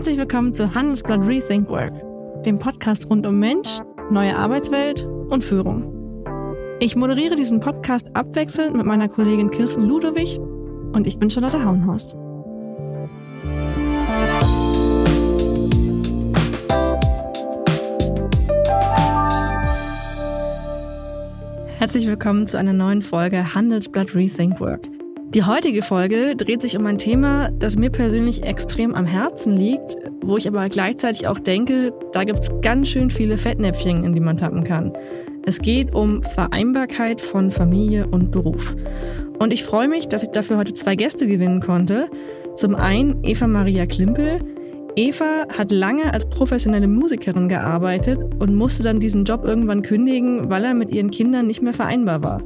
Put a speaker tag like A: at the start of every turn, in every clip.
A: Herzlich willkommen zu Handelsblatt Rethink Work, dem Podcast rund um Mensch, neue Arbeitswelt und Führung. Ich moderiere diesen Podcast abwechselnd mit meiner Kollegin Kirsten Ludowig und ich bin Charlotte Hauenhorst. Herzlich willkommen zu einer neuen Folge Handelsblatt Rethink Work. Die heutige Folge dreht sich um ein Thema, das mir persönlich extrem am Herzen liegt, wo ich aber gleichzeitig auch denke, da gibt es ganz schön viele Fettnäpfchen, in die man tappen kann. Es geht um Vereinbarkeit von Familie und Beruf. Und ich freue mich, dass ich dafür heute zwei Gäste gewinnen konnte. Zum einen Eva Maria Klimpel. Eva hat lange als professionelle Musikerin gearbeitet und musste dann diesen Job irgendwann kündigen, weil er mit ihren Kindern nicht mehr vereinbar war.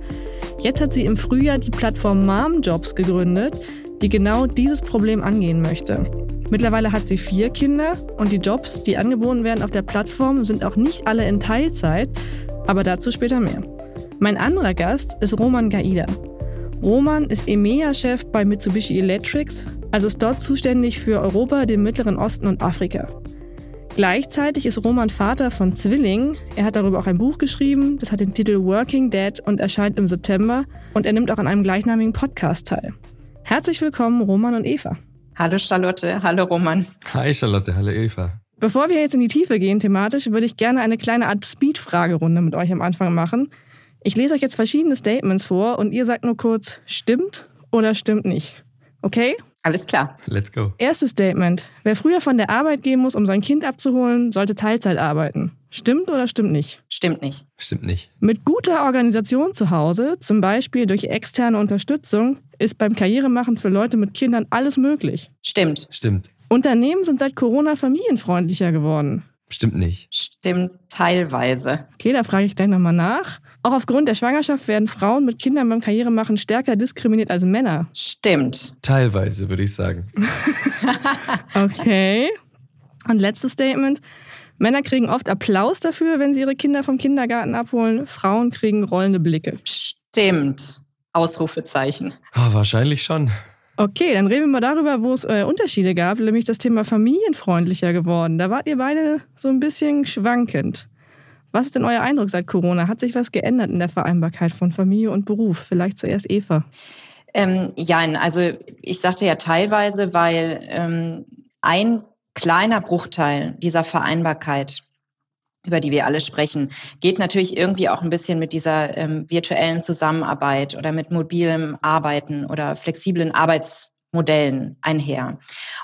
A: Jetzt hat sie im Frühjahr die Plattform Mom Jobs gegründet, die genau dieses Problem angehen möchte. Mittlerweile hat sie vier Kinder und die Jobs, die angeboten werden auf der Plattform, sind auch nicht alle in Teilzeit, aber dazu später mehr. Mein anderer Gast ist Roman Gaida. Roman ist EMEA-Chef bei Mitsubishi Electrics, also ist dort zuständig für Europa, den Mittleren Osten und Afrika. Gleichzeitig ist Roman Vater von Zwillingen. Er hat darüber auch ein Buch geschrieben. Das hat den Titel Working Dead und erscheint im September. Und er nimmt auch an einem gleichnamigen Podcast teil. Herzlich willkommen, Roman und Eva.
B: Hallo Charlotte, hallo Roman.
C: Hi Charlotte, hallo Eva.
A: Bevor wir jetzt in die Tiefe gehen thematisch, würde ich gerne eine kleine Art Speed-Fragerunde mit euch am Anfang machen. Ich lese euch jetzt verschiedene Statements vor und ihr sagt nur kurz, stimmt oder stimmt nicht. Okay?
B: Alles klar.
C: Let's go.
A: Erstes Statement. Wer früher von der Arbeit gehen muss, um sein Kind abzuholen, sollte Teilzeit arbeiten. Stimmt oder stimmt nicht?
B: Stimmt nicht.
C: Stimmt nicht.
A: Mit guter Organisation zu Hause, zum Beispiel durch externe Unterstützung, ist beim Karrieremachen für Leute mit Kindern alles möglich.
B: Stimmt.
C: Stimmt.
A: Unternehmen sind seit Corona familienfreundlicher geworden.
C: Stimmt nicht.
B: Stimmt teilweise.
A: Okay, da frage ich gleich nochmal nach. Auch aufgrund der Schwangerschaft werden Frauen mit Kindern beim Karrieremachen stärker diskriminiert als Männer.
B: Stimmt.
C: Teilweise, würde ich sagen.
A: okay. Und letztes Statement. Männer kriegen oft Applaus dafür, wenn sie ihre Kinder vom Kindergarten abholen. Frauen kriegen rollende Blicke.
B: Stimmt. Ausrufezeichen.
C: Oh, wahrscheinlich schon.
A: Okay, dann reden wir mal darüber, wo es äh, Unterschiede gab, nämlich das Thema familienfreundlicher geworden. Da wart ihr beide so ein bisschen schwankend. Was ist denn euer Eindruck seit Corona? Hat sich was geändert in der Vereinbarkeit von Familie und Beruf? Vielleicht zuerst Eva.
B: Ähm, ja, also ich sagte ja teilweise, weil ähm, ein kleiner Bruchteil dieser Vereinbarkeit, über die wir alle sprechen, geht natürlich irgendwie auch ein bisschen mit dieser ähm, virtuellen Zusammenarbeit oder mit mobilem Arbeiten oder flexiblen Arbeits Modellen einher.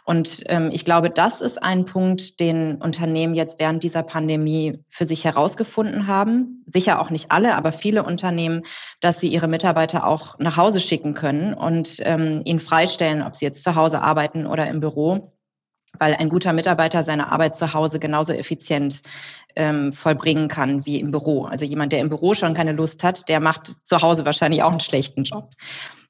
B: Und ähm, ich glaube, das ist ein Punkt, den Unternehmen jetzt während dieser Pandemie für sich herausgefunden haben. Sicher auch nicht alle, aber viele Unternehmen, dass sie ihre Mitarbeiter auch nach Hause schicken können und ähm, ihnen freistellen, ob sie jetzt zu Hause arbeiten oder im Büro weil ein guter Mitarbeiter seine Arbeit zu Hause genauso effizient ähm, vollbringen kann wie im Büro. Also jemand, der im Büro schon keine Lust hat, der macht zu Hause wahrscheinlich auch einen schlechten Job.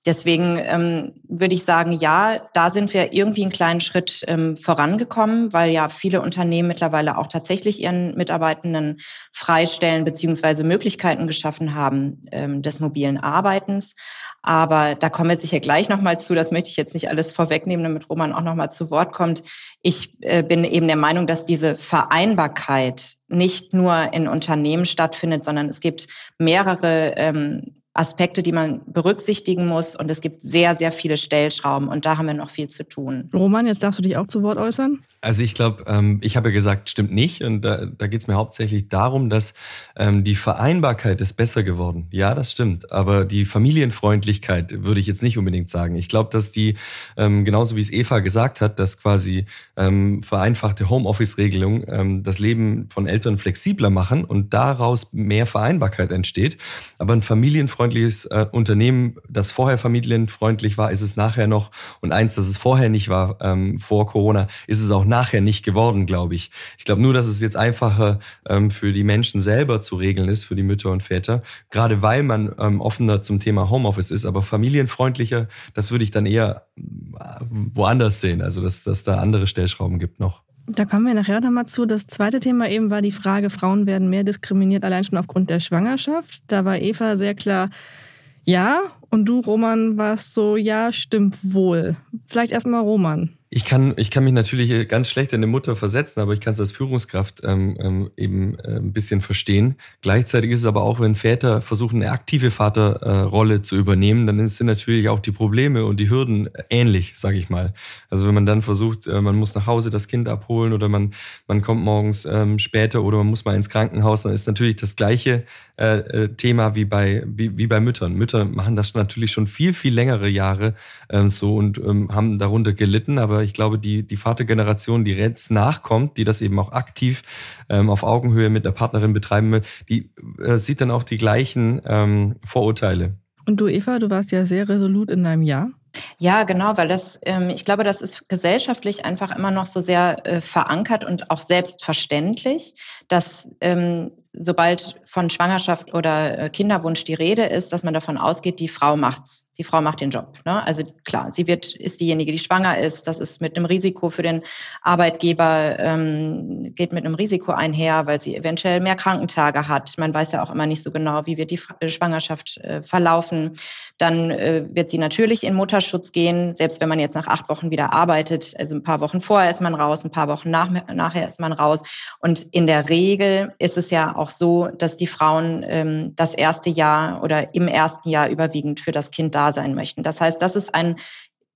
B: Deswegen ähm, würde ich sagen, ja, da sind wir irgendwie einen kleinen Schritt ähm, vorangekommen, weil ja viele Unternehmen mittlerweile auch tatsächlich ihren Mitarbeitenden freistellen beziehungsweise Möglichkeiten geschaffen haben ähm, des mobilen Arbeitens. Aber da kommen wir sicher gleich nochmal zu. Das möchte ich jetzt nicht alles vorwegnehmen, damit Roman auch nochmal zu Wort kommt. Ich äh, bin eben der Meinung, dass diese Vereinbarkeit nicht nur in Unternehmen stattfindet, sondern es gibt mehrere ähm, Aspekte, die man berücksichtigen muss. Und es gibt sehr, sehr viele Stellschrauben und da haben wir noch viel zu tun.
A: Roman, jetzt darfst du dich auch zu Wort äußern.
C: Also ich glaube, ähm, ich habe ja gesagt, stimmt nicht. Und da, da geht es mir hauptsächlich darum, dass ähm, die Vereinbarkeit ist besser geworden. Ja, das stimmt. Aber die Familienfreundlichkeit würde ich jetzt nicht unbedingt sagen. Ich glaube, dass die, ähm, genauso wie es Eva gesagt hat, dass quasi ähm, vereinfachte Homeoffice-Regelungen ähm, das Leben von Eltern flexibler machen und daraus mehr Vereinbarkeit entsteht. Aber ein familienfreundliches äh, Unternehmen, das vorher familienfreundlich war, ist es nachher noch. Und eins, das es vorher nicht war, ähm, vor Corona, ist es auch nachher nicht geworden, glaube ich. Ich glaube nur, dass es jetzt einfacher ähm, für die Menschen selber zu regeln ist, für die Mütter und Väter, gerade weil man ähm, offener zum Thema Homeoffice ist, aber familienfreundlicher, das würde ich dann eher äh, woanders sehen, also dass, dass da andere Stellschrauben gibt noch.
A: Da kommen wir nachher nochmal zu. Das zweite Thema eben war die Frage, Frauen werden mehr diskriminiert, allein schon aufgrund der Schwangerschaft. Da war Eva sehr klar, ja. Und du, Roman, warst so, ja, stimmt wohl. Vielleicht erstmal Roman.
C: Ich kann, ich kann mich natürlich ganz schlecht in eine Mutter versetzen, aber ich kann es als Führungskraft ähm, ähm, eben äh, ein bisschen verstehen. Gleichzeitig ist es aber auch, wenn Väter versuchen, eine aktive Vaterrolle äh, zu übernehmen, dann sind natürlich auch die Probleme und die Hürden ähnlich, sage ich mal. Also wenn man dann versucht, äh, man muss nach Hause das Kind abholen oder man, man kommt morgens ähm, später oder man muss mal ins Krankenhaus, dann ist natürlich das gleiche äh, äh Thema wie bei, wie, wie bei Müttern. Mütter machen das natürlich schon viel, viel längere Jahre ähm, so und ähm, haben darunter gelitten, aber ich glaube, die, die Vatergeneration, die jetzt nachkommt, die das eben auch aktiv ähm, auf Augenhöhe mit der Partnerin betreiben will, die äh, sieht dann auch die gleichen ähm, Vorurteile.
A: Und du, Eva, du warst ja sehr resolut in deinem Jahr.
B: Ja, genau, weil das, ähm, ich glaube, das ist gesellschaftlich einfach immer noch so sehr äh, verankert und auch selbstverständlich, dass ähm, sobald von Schwangerschaft oder äh, Kinderwunsch die Rede ist, dass man davon ausgeht, die Frau macht's. Die Frau macht den Job. Ne? Also klar, sie wird, ist diejenige, die schwanger ist. Das ist mit einem Risiko für den Arbeitgeber, ähm, geht mit einem Risiko einher, weil sie eventuell mehr Krankentage hat. Man weiß ja auch immer nicht so genau, wie wird die äh, Schwangerschaft äh, verlaufen. Dann äh, wird sie natürlich in Mutterschutz gehen, selbst wenn man jetzt nach acht Wochen wieder arbeitet. Also ein paar Wochen vorher ist man raus, ein paar Wochen nach, nachher ist man raus. Und in der Regel ist es ja auch so, dass die Frauen ähm, das erste Jahr oder im ersten Jahr überwiegend für das Kind da sein möchten. Das heißt, das ist ein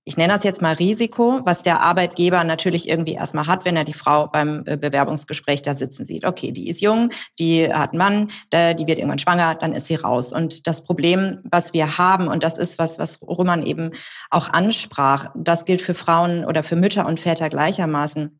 B: ich nenne das jetzt mal Risiko, was der Arbeitgeber natürlich irgendwie erstmal hat, wenn er die Frau beim äh, Bewerbungsgespräch da sitzen sieht. Okay, die ist jung, die hat einen Mann, die wird irgendwann schwanger, dann ist sie raus. Und das Problem, was wir haben, und das ist was, was Roman eben auch ansprach, das gilt für Frauen oder für Mütter und Väter gleichermaßen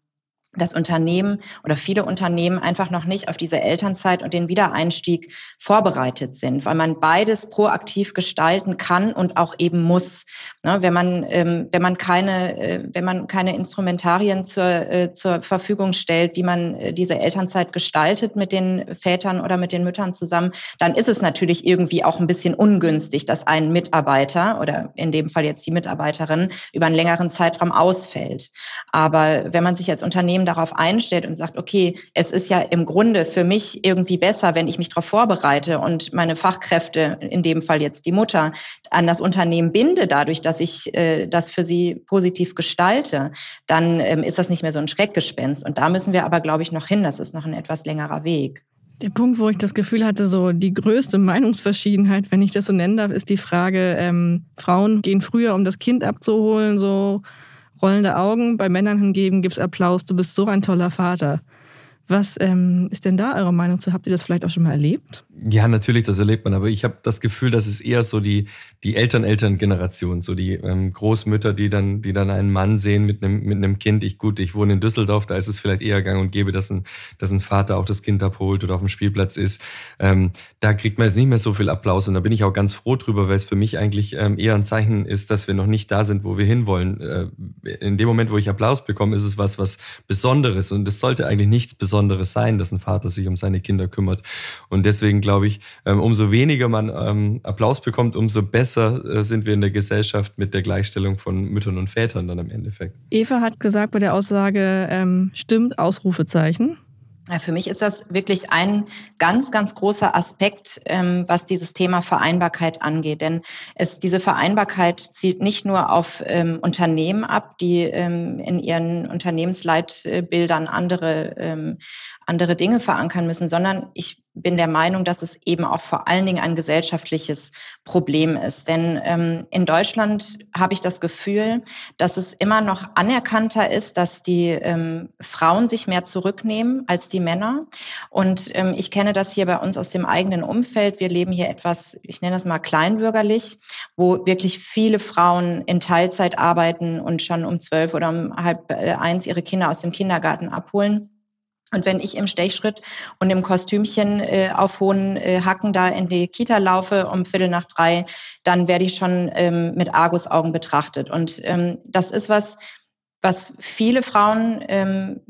B: das Unternehmen oder viele Unternehmen einfach noch nicht auf diese Elternzeit und den Wiedereinstieg vorbereitet sind, weil man beides proaktiv gestalten kann und auch eben muss. Ne, wenn man ähm, wenn man keine äh, wenn man keine Instrumentarien zur äh, zur Verfügung stellt, wie man äh, diese Elternzeit gestaltet mit den Vätern oder mit den Müttern zusammen, dann ist es natürlich irgendwie auch ein bisschen ungünstig, dass ein Mitarbeiter oder in dem Fall jetzt die Mitarbeiterin über einen längeren Zeitraum ausfällt. Aber wenn man sich als Unternehmen darauf einstellt und sagt, okay, es ist ja im Grunde für mich irgendwie besser, wenn ich mich darauf vorbereite und meine Fachkräfte, in dem Fall jetzt die Mutter, an das Unternehmen binde, dadurch, dass ich äh, das für sie positiv gestalte, dann ähm, ist das nicht mehr so ein Schreckgespenst. Und da müssen wir aber, glaube ich, noch hin. Das ist noch ein etwas längerer Weg.
A: Der Punkt, wo ich das Gefühl hatte, so die größte Meinungsverschiedenheit, wenn ich das so nennen darf, ist die Frage, ähm, Frauen gehen früher, um das Kind abzuholen, so rollende Augen. Bei Männern hingegen gibt's Applaus, du bist so ein toller Vater. Was ähm, ist denn da eure Meinung zu? Habt ihr das vielleicht auch schon mal erlebt?
C: Ja, natürlich, das erlebt man. Aber ich habe das Gefühl, dass es eher so die, die Eltern-Eltern-Generation, so die ähm, Großmütter, die dann, die dann einen Mann sehen mit einem, mit einem Kind. Ich, gut, ich wohne in Düsseldorf, da ist es vielleicht eher gang und gäbe, dass ein, dass ein Vater auch das Kind abholt oder auf dem Spielplatz ist. Ähm, da kriegt man jetzt nicht mehr so viel Applaus. Und da bin ich auch ganz froh drüber, weil es für mich eigentlich ähm, eher ein Zeichen ist, dass wir noch nicht da sind, wo wir hinwollen. Äh, in dem Moment, wo ich Applaus bekomme, ist es was, was Besonderes. Und es sollte eigentlich nichts Besonderes Besonderes sein, dass ein Vater sich um seine Kinder kümmert. Und deswegen glaube ich, ähm, umso weniger man ähm, Applaus bekommt, umso besser äh, sind wir in der Gesellschaft mit der Gleichstellung von Müttern und Vätern dann im Endeffekt.
A: Eva hat gesagt bei der Aussage, ähm, stimmt, Ausrufezeichen.
B: Ja, für mich ist das wirklich ein ganz, ganz großer Aspekt, ähm, was dieses Thema Vereinbarkeit angeht. Denn es, diese Vereinbarkeit zielt nicht nur auf ähm, Unternehmen ab, die ähm, in ihren Unternehmensleitbildern andere, andere Dinge verankern müssen, sondern ich bin der Meinung, dass es eben auch vor allen Dingen ein gesellschaftliches Problem ist. Denn ähm, in Deutschland habe ich das Gefühl, dass es immer noch anerkannter ist, dass die ähm, Frauen sich mehr zurücknehmen als die Männer. Und ähm, ich kenne das hier bei uns aus dem eigenen Umfeld. Wir leben hier etwas, ich nenne das mal kleinbürgerlich, wo wirklich viele Frauen in Teilzeit arbeiten und schon um zwölf oder um halb äh, eins ihre Kinder aus dem Kindergarten abholen. Und wenn ich im Stechschritt und im Kostümchen äh, auf hohen äh, Hacken da in die Kita laufe um Viertel nach drei, dann werde ich schon ähm, mit Argusaugen betrachtet. Und ähm, das ist was, was viele Frauen, ähm,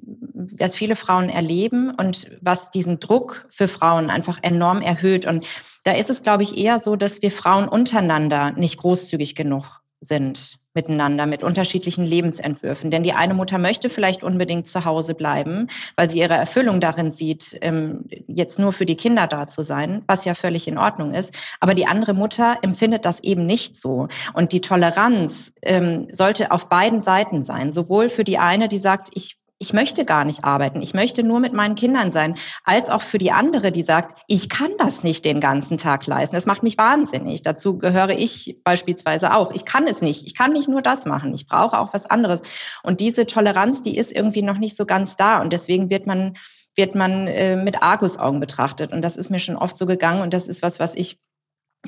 B: was viele Frauen erleben und was diesen Druck für Frauen einfach enorm erhöht. Und da ist es, glaube ich, eher so, dass wir Frauen untereinander nicht großzügig genug sind. Miteinander mit unterschiedlichen Lebensentwürfen. Denn die eine Mutter möchte vielleicht unbedingt zu Hause bleiben, weil sie ihre Erfüllung darin sieht, ähm, jetzt nur für die Kinder da zu sein, was ja völlig in Ordnung ist. Aber die andere Mutter empfindet das eben nicht so. Und die Toleranz ähm, sollte auf beiden Seiten sein. Sowohl für die eine, die sagt, ich ich möchte gar nicht arbeiten, ich möchte nur mit meinen Kindern sein, als auch für die andere, die sagt, ich kann das nicht den ganzen Tag leisten. Das macht mich wahnsinnig. Dazu gehöre ich beispielsweise auch. Ich kann es nicht. Ich kann nicht nur das machen. Ich brauche auch was anderes. Und diese Toleranz, die ist irgendwie noch nicht so ganz da. Und deswegen wird man, wird man äh, mit Argusaugen betrachtet. Und das ist mir schon oft so gegangen. Und das ist was, was ich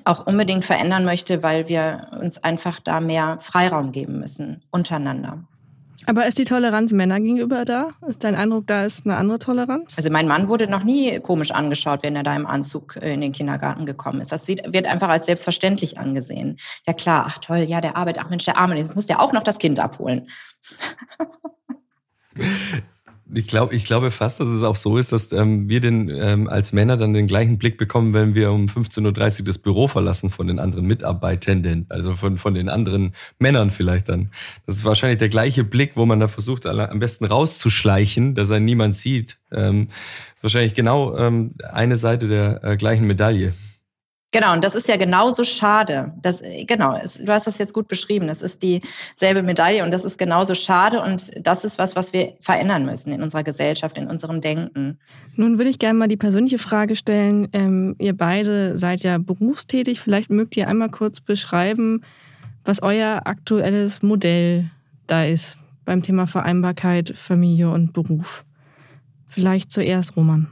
B: auch unbedingt verändern möchte, weil wir uns einfach da mehr Freiraum geben müssen untereinander.
A: Aber ist die Toleranz Männer gegenüber da? Ist dein Eindruck, da ist eine andere Toleranz?
B: Also mein Mann wurde noch nie komisch angeschaut, wenn er da im Anzug äh, in den Kindergarten gekommen ist. Das wird einfach als selbstverständlich angesehen. Ja klar, ach toll, ja, der arbeitet, ach Mensch, der Arme, jetzt muss der auch noch das Kind abholen.
C: Ich glaube, ich glaube fast, dass es auch so ist, dass ähm, wir den ähm, als Männer dann den gleichen Blick bekommen, wenn wir um 15.30 Uhr das Büro verlassen von den anderen Mitarbeitenden, also von, von den anderen Männern vielleicht dann. Das ist wahrscheinlich der gleiche Blick, wo man da versucht, am besten rauszuschleichen, dass einen niemand sieht. Ähm, wahrscheinlich genau ähm, eine Seite der äh, gleichen Medaille.
B: Genau, und das ist ja genauso schade. Das, genau, es, du hast das jetzt gut beschrieben. Das ist dieselbe Medaille und das ist genauso schade und das ist was, was wir verändern müssen in unserer Gesellschaft, in unserem Denken.
A: Nun würde ich gerne mal die persönliche Frage stellen. Ähm, ihr beide seid ja berufstätig. Vielleicht mögt ihr einmal kurz beschreiben, was euer aktuelles Modell da ist beim Thema Vereinbarkeit, Familie und Beruf. Vielleicht zuerst Roman.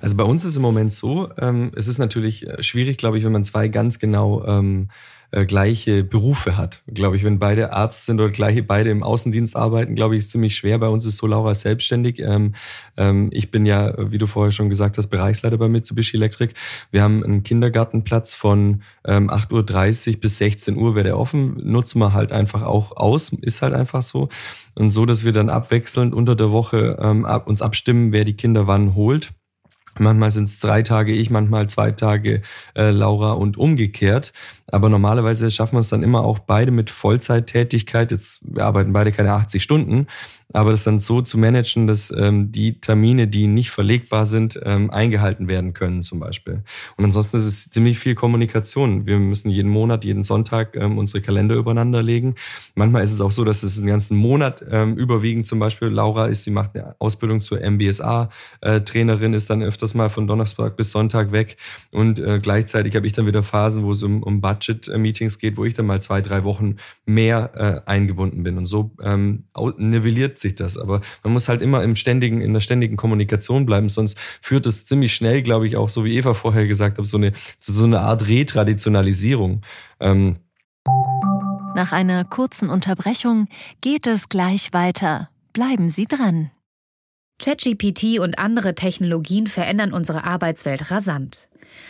C: Also bei uns ist im Moment so, ähm, es ist natürlich äh, schwierig, glaube ich, wenn man zwei ganz genau ähm, äh, gleiche Berufe hat. Glaube ich, wenn beide Arzt sind oder gleiche beide im Außendienst arbeiten, glaube ich, ist ziemlich schwer. Bei uns ist so Laura selbstständig. Ähm, ähm, ich bin ja, wie du vorher schon gesagt hast, Bereichsleiter bei Mitsubishi Electric. Wir haben einen Kindergartenplatz von ähm, 8.30 Uhr bis 16 Uhr wäre der offen. Nutzen wir halt einfach auch aus. Ist halt einfach so. Und so, dass wir dann abwechselnd unter der Woche ähm, ab, uns abstimmen, wer die Kinder wann holt. Manchmal sind es drei Tage ich, manchmal zwei Tage äh, Laura und umgekehrt. Aber normalerweise schaffen wir es dann immer auch beide mit Vollzeittätigkeit. Jetzt wir arbeiten beide keine 80 Stunden, aber das dann so zu managen, dass ähm, die Termine, die nicht verlegbar sind, ähm, eingehalten werden können zum Beispiel. Und ansonsten ist es ziemlich viel Kommunikation. Wir müssen jeden Monat, jeden Sonntag ähm, unsere Kalender übereinander legen. Manchmal ist es auch so, dass es einen ganzen Monat ähm, überwiegend zum Beispiel Laura ist, sie macht eine Ausbildung zur MBSA-Trainerin, äh, ist dann öfters mal von Donnerstag bis Sonntag weg. Und äh, gleichzeitig habe ich dann wieder Phasen, wo es um, um Budget-Meetings geht, wo ich dann mal zwei, drei Wochen mehr äh, eingebunden bin. Und so ähm, nivelliert sich das. Aber man muss halt immer im ständigen, in der ständigen Kommunikation bleiben, sonst führt es ziemlich schnell, glaube ich, auch so wie Eva vorher gesagt hat, so eine, zu so einer Art Retraditionalisierung. Ähm
D: Nach einer kurzen Unterbrechung geht es gleich weiter. Bleiben Sie dran.
E: ChatGPT und andere Technologien verändern unsere Arbeitswelt rasant.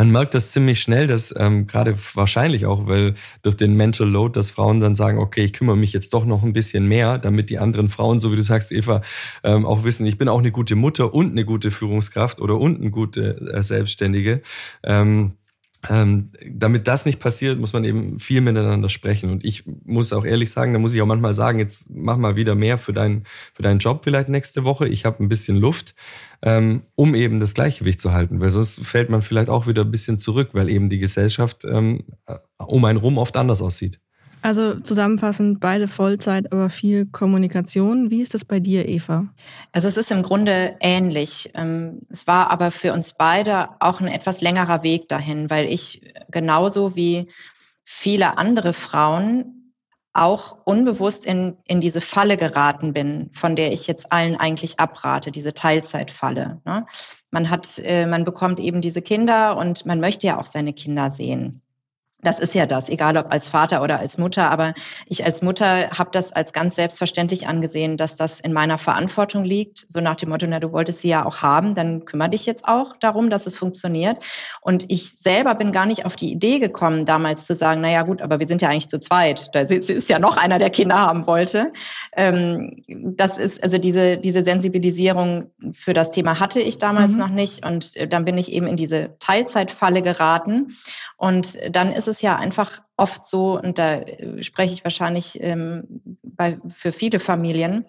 C: Man merkt das ziemlich schnell, dass ähm, gerade wahrscheinlich auch, weil durch den Mental Load, dass Frauen dann sagen, okay, ich kümmere mich jetzt doch noch ein bisschen mehr, damit die anderen Frauen, so wie du sagst, Eva, ähm, auch wissen, ich bin auch eine gute Mutter und eine gute Führungskraft oder und eine gute äh, Selbstständige. Ähm, ähm, damit das nicht passiert, muss man eben viel miteinander sprechen. Und ich muss auch ehrlich sagen, da muss ich auch manchmal sagen, jetzt mach mal wieder mehr für, dein, für deinen Job vielleicht nächste Woche. Ich habe ein bisschen Luft, ähm, um eben das Gleichgewicht zu halten. Weil sonst fällt man vielleicht auch wieder ein bisschen zurück, weil eben die Gesellschaft ähm, um einen rum oft anders aussieht.
A: Also zusammenfassend, beide Vollzeit, aber viel Kommunikation. Wie ist das bei dir, Eva?
B: Also es ist im Grunde ähnlich. Ähm, es war aber für uns beide auch ein etwas längerer Weg dahin, weil ich genauso wie viele andere Frauen auch unbewusst in, in diese Falle geraten bin, von der ich jetzt allen eigentlich abrate, diese Teilzeitfalle. Ne? Man hat, äh, man bekommt eben diese Kinder und man möchte ja auch seine Kinder sehen. Das ist ja das, egal ob als Vater oder als Mutter. Aber ich als Mutter habe das als ganz selbstverständlich angesehen, dass das in meiner Verantwortung liegt. So nach dem Motto, na, du wolltest sie ja auch haben, dann kümmere dich jetzt auch darum, dass es funktioniert. Und ich selber bin gar nicht auf die Idee gekommen, damals zu sagen, na ja, gut, aber wir sind ja eigentlich zu zweit. Da ist ja noch einer, der Kinder haben wollte. Ähm, das ist, also diese, diese Sensibilisierung für das Thema hatte ich damals mhm. noch nicht. Und äh, dann bin ich eben in diese Teilzeitfalle geraten. Und dann ist es ja einfach oft so, und da äh, spreche ich wahrscheinlich ähm, bei, für viele Familien,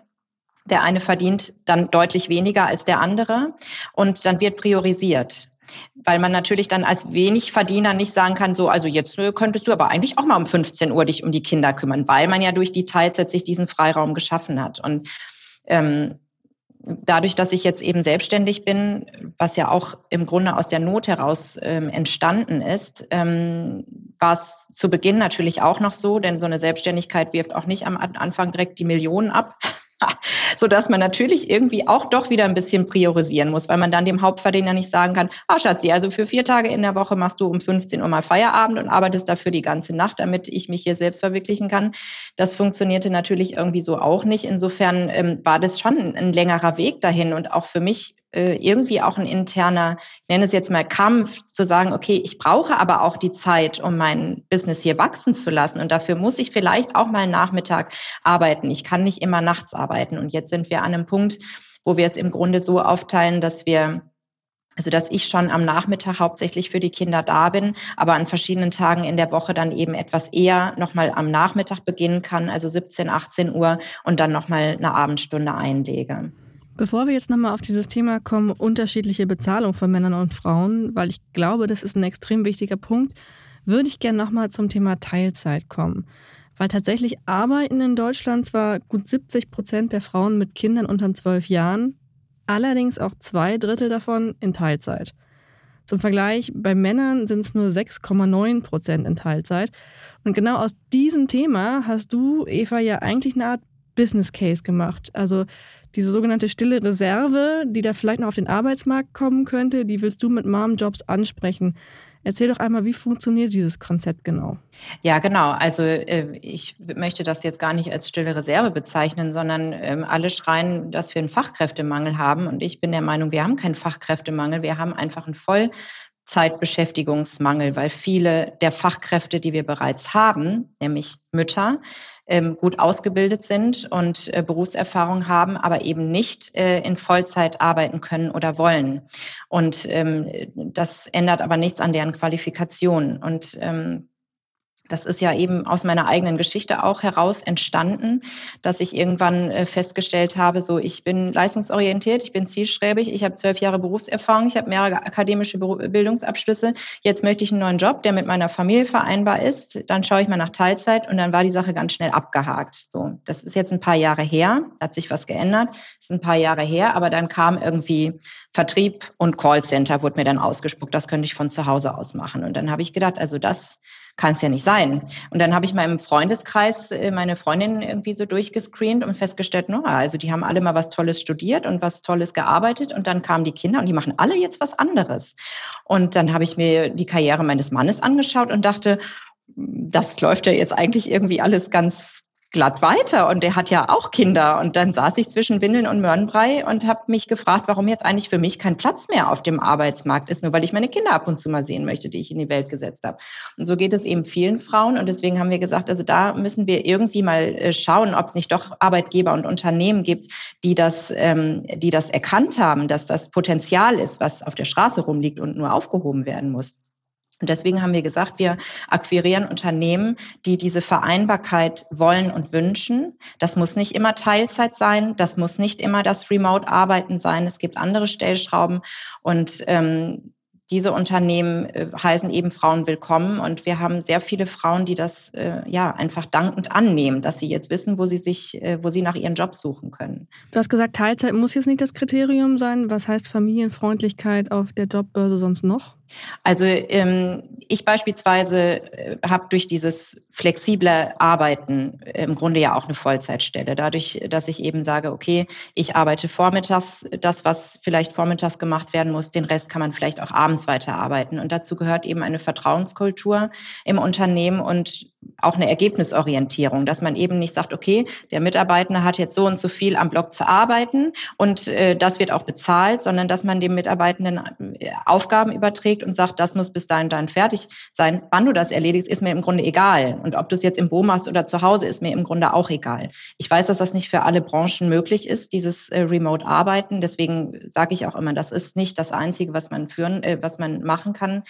B: der eine verdient dann deutlich weniger als der andere und dann wird priorisiert. Weil man natürlich dann als wenig Verdiener nicht sagen kann, so, also jetzt äh, könntest du aber eigentlich auch mal um 15 Uhr dich um die Kinder kümmern, weil man ja durch die Teilzeit sich diesen Freiraum geschaffen hat. Und ähm, dadurch, dass ich jetzt eben selbstständig bin, was ja auch im Grunde aus der Not heraus ähm, entstanden ist, ähm, war es zu Beginn natürlich auch noch so, denn so eine Selbstständigkeit wirft auch nicht am Anfang direkt die Millionen ab, so dass man natürlich irgendwie auch doch wieder ein bisschen priorisieren muss, weil man dann dem Hauptverdiener nicht sagen kann, ah Schatzi, also für vier Tage in der Woche machst du um 15 Uhr mal Feierabend und arbeitest dafür die ganze Nacht, damit ich mich hier selbst verwirklichen kann. Das funktionierte natürlich irgendwie so auch nicht. Insofern ähm, war das schon ein längerer Weg dahin und auch für mich äh, irgendwie auch ein interner, ich nenne es jetzt mal Kampf, zu sagen, okay, ich brauche aber auch die Zeit, um mein Business hier wachsen zu lassen. Und dafür muss ich vielleicht auch mal Nachmittag arbeiten. Ich kann nicht immer nachts arbeiten. Und jetzt sind wir an einem Punkt, wo wir es im Grunde so aufteilen, dass wir also dass ich schon am Nachmittag hauptsächlich für die Kinder da bin, aber an verschiedenen Tagen in der Woche dann eben etwas eher nochmal am Nachmittag beginnen kann, also 17, 18 Uhr und dann nochmal eine Abendstunde einlege.
A: Bevor wir jetzt nochmal auf dieses Thema kommen, unterschiedliche Bezahlung von Männern und Frauen, weil ich glaube, das ist ein extrem wichtiger Punkt, würde ich gerne nochmal zum Thema Teilzeit kommen. Weil tatsächlich arbeiten in Deutschland zwar gut 70 Prozent der Frauen mit Kindern unter 12 Jahren, allerdings auch zwei Drittel davon in Teilzeit. Zum Vergleich, bei Männern sind es nur 6,9 Prozent in Teilzeit. Und genau aus diesem Thema hast du, Eva, ja eigentlich eine Art Business Case gemacht. Also diese sogenannte stille Reserve, die da vielleicht noch auf den Arbeitsmarkt kommen könnte, die willst du mit Mom-Jobs ansprechen. Erzähl doch einmal, wie funktioniert dieses Konzept genau?
B: Ja, genau. Also äh, ich möchte das jetzt gar nicht als stille Reserve bezeichnen, sondern ähm, alle schreien, dass wir einen Fachkräftemangel haben. Und ich bin der Meinung, wir haben keinen Fachkräftemangel, wir haben einfach einen Vollzeitbeschäftigungsmangel, weil viele der Fachkräfte, die wir bereits haben, nämlich Mütter, ähm, gut ausgebildet sind und äh, Berufserfahrung haben, aber eben nicht äh, in Vollzeit arbeiten können oder wollen. Und ähm, das ändert aber nichts an deren Qualifikationen. Und ähm, das ist ja eben aus meiner eigenen Geschichte auch heraus entstanden, dass ich irgendwann äh, festgestellt habe, so ich bin leistungsorientiert, ich bin zielstrebig, ich habe zwölf Jahre Berufserfahrung, ich habe mehrere akademische Bildungsabschlüsse. Jetzt möchte ich einen neuen Job, der mit meiner Familie vereinbar ist. Dann schaue ich mal nach Teilzeit und dann war die Sache ganz schnell abgehakt. So, das ist jetzt ein paar Jahre her, hat sich was geändert, ist ein paar Jahre her, aber dann kam irgendwie Vertrieb und Callcenter wurde mir dann ausgespuckt. Das könnte ich von zu Hause aus machen. Und dann habe ich gedacht, also das kann es ja nicht sein. Und dann habe ich mal im Freundeskreis äh, meine Freundinnen irgendwie so durchgescreent und festgestellt, no, also die haben alle mal was Tolles studiert und was Tolles gearbeitet und dann kamen die Kinder und die machen alle jetzt was anderes. Und dann habe ich mir die Karriere meines Mannes angeschaut und dachte, das läuft ja jetzt eigentlich irgendwie alles ganz glatt weiter und der hat ja auch Kinder und dann saß ich zwischen Windeln und Möhrenbrei und habe mich gefragt, warum jetzt eigentlich für mich kein Platz mehr auf dem Arbeitsmarkt ist, nur weil ich meine Kinder ab und zu mal sehen möchte, die ich in die Welt gesetzt habe. Und so geht es eben vielen Frauen und deswegen haben wir gesagt, also da müssen wir irgendwie mal äh, schauen, ob es nicht doch Arbeitgeber und Unternehmen gibt, die das, ähm, die das erkannt haben, dass das Potenzial ist, was auf der Straße rumliegt und nur aufgehoben werden muss. Und deswegen haben wir gesagt, wir akquirieren Unternehmen, die diese Vereinbarkeit wollen und wünschen. Das muss nicht immer Teilzeit sein, das muss nicht immer das Remote-Arbeiten sein. Es gibt andere Stellschrauben und ähm, diese Unternehmen äh, heißen eben Frauen willkommen und wir haben sehr viele Frauen, die das äh, ja einfach dankend annehmen, dass sie jetzt wissen, wo sie sich, äh, wo sie nach ihren Jobs suchen können.
A: Du hast gesagt, Teilzeit muss jetzt nicht das Kriterium sein. Was heißt Familienfreundlichkeit auf der Jobbörse sonst noch?
B: Also ähm, ich beispielsweise äh, habe durch dieses flexible Arbeiten im Grunde ja auch eine Vollzeitstelle. Dadurch, dass ich eben sage, okay, ich arbeite vormittags, das, was vielleicht vormittags gemacht werden muss, den Rest kann man vielleicht auch abends weiterarbeiten. Und dazu gehört eben eine Vertrauenskultur im Unternehmen und auch eine Ergebnisorientierung, dass man eben nicht sagt, okay, der Mitarbeitende hat jetzt so und so viel am Block zu arbeiten und äh, das wird auch bezahlt, sondern dass man dem Mitarbeitenden äh, Aufgaben überträgt und sagt, das muss bis dahin dann fertig sein. Wann du das erledigst, ist mir im Grunde egal. Und ob du es jetzt im Büro machst oder zu Hause, ist mir im Grunde auch egal. Ich weiß, dass das nicht für alle Branchen möglich ist, dieses äh, Remote-Arbeiten. Deswegen sage ich auch immer, das ist nicht das Einzige, was man führen, äh, was man machen kann.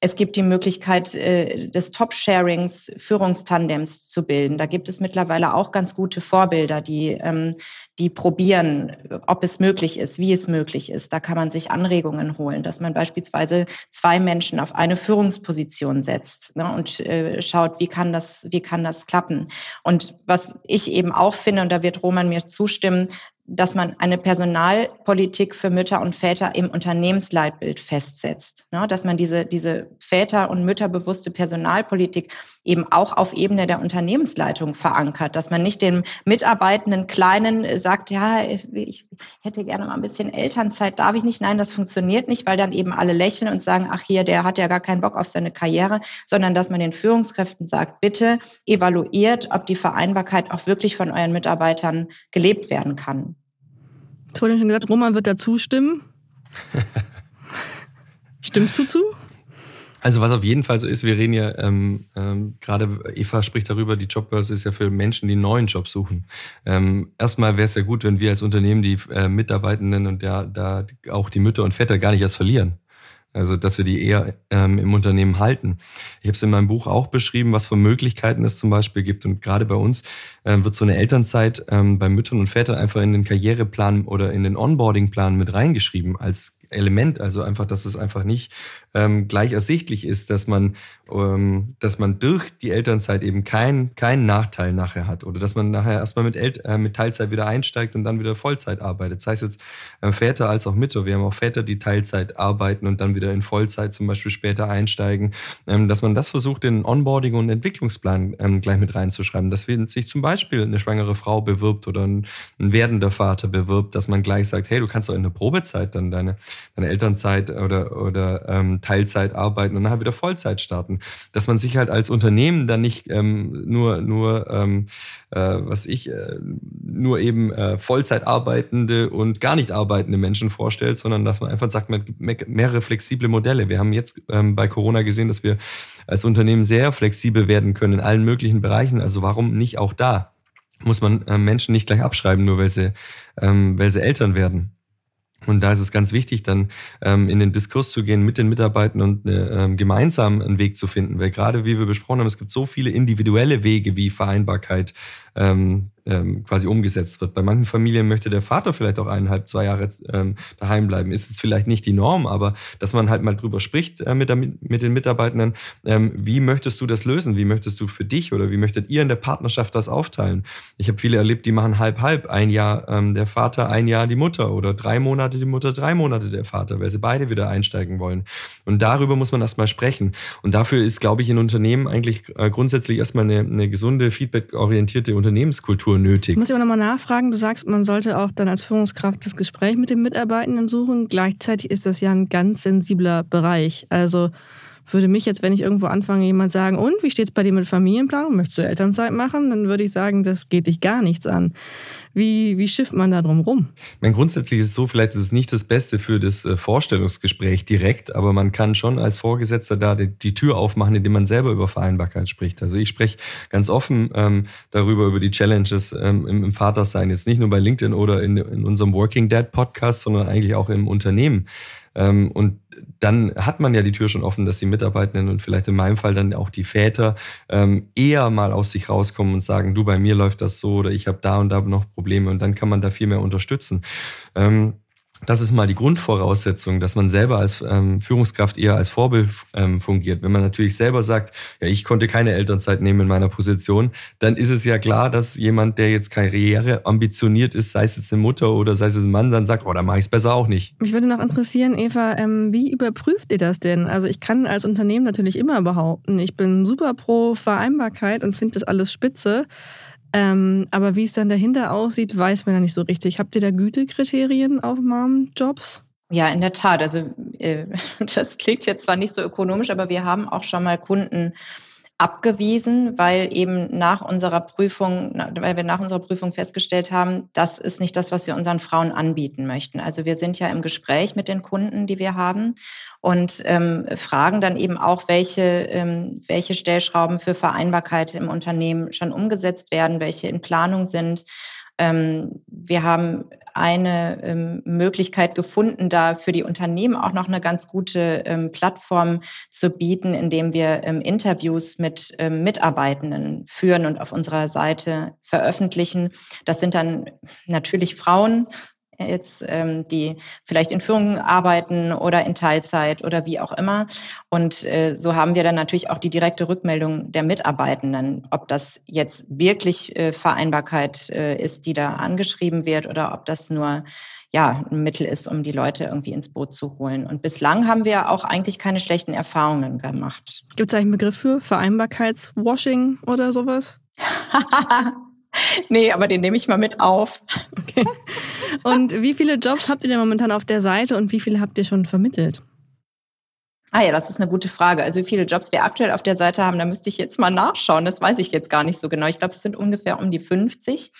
B: Es gibt die Möglichkeit äh, des Top-Sharings, Führungstandems zu bilden. Da gibt es mittlerweile auch ganz gute Vorbilder, die, ähm, die probieren, ob es möglich ist, wie es möglich ist. Da kann man sich Anregungen holen, dass man beispielsweise zwei Menschen auf eine Führungsposition setzt ne, und äh, schaut, wie kann das, wie kann das klappen. Und was ich eben auch finde, und da wird Roman mir zustimmen, dass man eine Personalpolitik für Mütter und Väter im Unternehmensleitbild festsetzt. Ne? Dass man diese, diese Väter- und Mütterbewusste Personalpolitik eben auch auf Ebene der Unternehmensleitung verankert. Dass man nicht den Mitarbeitenden Kleinen sagt, ja, ich hätte gerne mal ein bisschen Elternzeit, darf ich nicht? Nein, das funktioniert nicht, weil dann eben alle lächeln und sagen, ach hier, der hat ja gar keinen Bock auf seine Karriere, sondern dass man den Führungskräften sagt, bitte evaluiert, ob die Vereinbarkeit auch wirklich von euren Mitarbeitern gelebt werden kann.
A: Ich vorhin schon gesagt, Roman wird dazu stimmen. Stimmst du zu?
C: Also was auf jeden Fall so ist, wir reden ja ähm, ähm, gerade, Eva spricht darüber, die Jobbörse ist ja für Menschen, die einen neuen Job suchen. Ähm, erstmal wäre es ja gut, wenn wir als Unternehmen die äh, Mitarbeitenden und ja, da auch die Mütter und Väter gar nicht erst verlieren. Also dass wir die eher ähm, im Unternehmen halten. Ich habe es in meinem Buch auch beschrieben, was für Möglichkeiten es zum Beispiel gibt. Und gerade bei uns ähm, wird so eine Elternzeit ähm, bei Müttern und Vätern einfach in den Karriereplan oder in den Onboardingplan mit reingeschrieben als Element, also einfach, dass es einfach nicht ähm, gleich ersichtlich ist, dass man, ähm, dass man durch die Elternzeit eben keinen keinen Nachteil nachher hat oder dass man nachher erstmal mit, El äh, mit Teilzeit wieder einsteigt und dann wieder Vollzeit arbeitet. Das heißt jetzt äh, Väter als auch Mütter. Wir haben auch Väter, die Teilzeit arbeiten und dann wieder in Vollzeit zum Beispiel später einsteigen, ähm, dass man das versucht, in Onboarding und Entwicklungsplan ähm, gleich mit reinzuschreiben, dass wenn sich zum Beispiel eine schwangere Frau bewirbt oder ein, ein werdender Vater bewirbt, dass man gleich sagt, hey, du kannst doch in der Probezeit dann deine deine Elternzeit oder, oder ähm, Teilzeit arbeiten und nachher wieder Vollzeit starten. Dass man sich halt als Unternehmen dann nicht ähm, nur, nur ähm, äh, was ich, äh, nur eben äh, Vollzeit arbeitende und gar nicht arbeitende Menschen vorstellt, sondern dass man einfach sagt, man gibt mehrere flexible Modelle. Wir haben jetzt ähm, bei Corona gesehen, dass wir als Unternehmen sehr flexibel werden können in allen möglichen Bereichen. Also warum nicht auch da? Muss man äh, Menschen nicht gleich abschreiben, nur weil sie, ähm, weil sie Eltern werden. Und da ist es ganz wichtig, dann ähm, in den Diskurs zu gehen mit den Mitarbeitern und äh, ähm, gemeinsam einen Weg zu finden. Weil gerade wie wir besprochen haben, es gibt so viele individuelle Wege wie Vereinbarkeit, ähm, ähm, quasi umgesetzt wird. Bei manchen Familien möchte der Vater vielleicht auch eineinhalb, zwei Jahre ähm, daheim bleiben. Ist jetzt vielleicht nicht die Norm, aber dass man halt mal drüber spricht äh, mit, der, mit den Mitarbeitenden, ähm, wie möchtest du das lösen? Wie möchtest du für dich oder wie möchtet ihr in der Partnerschaft das aufteilen? Ich habe viele erlebt, die machen halb halb, ein Jahr ähm, der Vater, ein Jahr die Mutter oder drei Monate die Mutter, drei Monate der Vater, weil sie beide wieder einsteigen wollen. Und darüber muss man erstmal sprechen. Und dafür ist, glaube ich, in Unternehmen eigentlich äh, grundsätzlich erstmal eine, eine gesunde, feedback-orientierte Unternehmenskultur nötig.
A: Ich muss aber nochmal nachfragen, du sagst, man sollte auch dann als Führungskraft das Gespräch mit den Mitarbeitenden suchen. Gleichzeitig ist das ja ein ganz sensibler Bereich. Also würde mich jetzt, wenn ich irgendwo anfange, jemand sagen, und wie steht es bei dir mit Familienplanung? Möchtest du Elternzeit machen? Dann würde ich sagen, das geht dich gar nichts an. Wie, wie schifft man da drum rum?
C: Mein grundsätzlich ist es so, vielleicht ist es nicht das Beste für das äh, Vorstellungsgespräch direkt, aber man kann schon als Vorgesetzter da die, die Tür aufmachen, indem man selber über Vereinbarkeit spricht. Also ich spreche ganz offen ähm, darüber, über die Challenges ähm, im, im Vatersein. Jetzt nicht nur bei LinkedIn oder in, in unserem Working Dad Podcast, sondern eigentlich auch im Unternehmen. Ähm, und dann hat man ja die Tür schon offen, dass die Mitarbeitenden und vielleicht in meinem Fall dann auch die Väter ähm, eher mal aus sich rauskommen und sagen, du, bei mir läuft das so oder ich habe da und da noch Probleme und dann kann man da viel mehr unterstützen. Ähm, das ist mal die Grundvoraussetzung, dass man selber als ähm, Führungskraft eher als Vorbild ähm, fungiert. Wenn man natürlich selber sagt, ja, ich konnte keine Elternzeit nehmen in meiner Position, dann ist es ja klar, dass jemand, der jetzt Karriere ambitioniert ist, sei es jetzt eine Mutter oder sei es ein Mann, dann sagt, oh, dann mache ich es besser auch nicht.
A: Mich würde noch interessieren, Eva, ähm, wie überprüft ihr das denn? Also ich kann als Unternehmen natürlich immer behaupten, ich bin super pro Vereinbarkeit und finde das alles spitze. Ähm, aber wie es dann dahinter aussieht, weiß man ja nicht so richtig. Habt ihr da Gütekriterien auf Mom-Jobs?
B: Ja, in der Tat. Also äh, das klingt jetzt zwar nicht so ökonomisch, aber wir haben auch schon mal Kunden abgewiesen, weil eben nach unserer Prüfung, weil wir nach unserer Prüfung festgestellt haben, das ist nicht das, was wir unseren Frauen anbieten möchten. Also wir sind ja im Gespräch mit den Kunden, die wir haben und ähm, fragen dann eben auch, welche, ähm, welche Stellschrauben für Vereinbarkeit im Unternehmen schon umgesetzt werden, welche in Planung sind. Ähm, wir haben eine ähm, Möglichkeit gefunden, da für die Unternehmen auch noch eine ganz gute ähm, Plattform zu bieten, indem wir ähm, Interviews mit ähm, Mitarbeitenden führen und auf unserer Seite veröffentlichen. Das sind dann natürlich Frauen, jetzt, ähm, die vielleicht in Führung arbeiten oder in Teilzeit oder wie auch immer. Und äh, so haben wir dann natürlich auch die direkte Rückmeldung der Mitarbeitenden, ob das jetzt wirklich äh, Vereinbarkeit äh, ist, die da angeschrieben wird oder ob das nur ja, ein Mittel ist, um die Leute irgendwie ins Boot zu holen. Und bislang haben wir auch eigentlich keine schlechten Erfahrungen gemacht.
A: Gibt es einen Begriff für Vereinbarkeitswashing oder sowas?
B: nee, aber den nehme ich mal mit auf.
A: Okay. Und wie viele Jobs habt ihr denn momentan auf der Seite und wie viele habt ihr schon vermittelt?
B: Ah ja, das ist eine gute Frage. Also wie viele Jobs wir aktuell auf der Seite haben, da müsste ich jetzt mal nachschauen. Das weiß ich jetzt gar nicht so genau. Ich glaube, es sind ungefähr um die 50.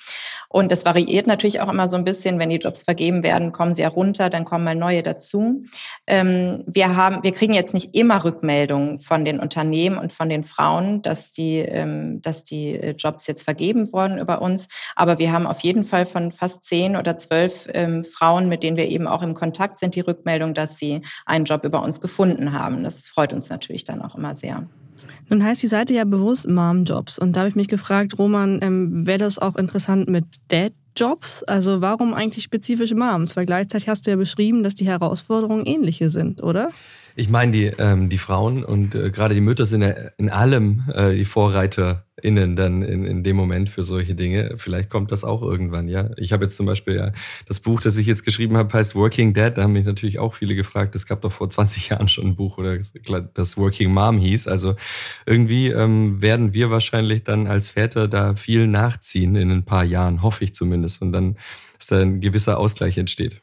B: Und das variiert natürlich auch immer so ein bisschen. Wenn die Jobs vergeben werden, kommen sie ja runter, dann kommen mal neue dazu. Ähm, wir haben, wir kriegen jetzt nicht immer Rückmeldungen von den Unternehmen und von den Frauen, dass die, ähm, dass die äh, Jobs jetzt vergeben wurden über uns. Aber wir haben auf jeden Fall von fast zehn oder zwölf ähm, Frauen, mit denen wir eben auch im Kontakt sind, die Rückmeldung, dass sie einen Job über uns gefunden haben. Das freut uns natürlich dann auch immer sehr.
A: Nun heißt die Seite ja bewusst Mom-Jobs. Und da habe ich mich gefragt, Roman, ähm, wäre das auch interessant mit Dad-Jobs? Also warum eigentlich spezifische Moms? Weil gleichzeitig hast du ja beschrieben, dass die Herausforderungen ähnliche sind, oder?
C: Ich meine, die, ähm, die Frauen und äh, gerade die Mütter sind ja in allem äh, die VorreiterInnen dann in, in dem Moment für solche Dinge. Vielleicht kommt das auch irgendwann, ja. Ich habe jetzt zum Beispiel ja das Buch, das ich jetzt geschrieben habe, heißt Working Dad. Da haben mich natürlich auch viele gefragt. Es gab doch vor 20 Jahren schon ein Buch, oder das Working Mom hieß. Also irgendwie ähm, werden wir wahrscheinlich dann als Väter da viel nachziehen in ein paar Jahren, hoffe ich zumindest. Und dann, dass da ein gewisser Ausgleich entsteht.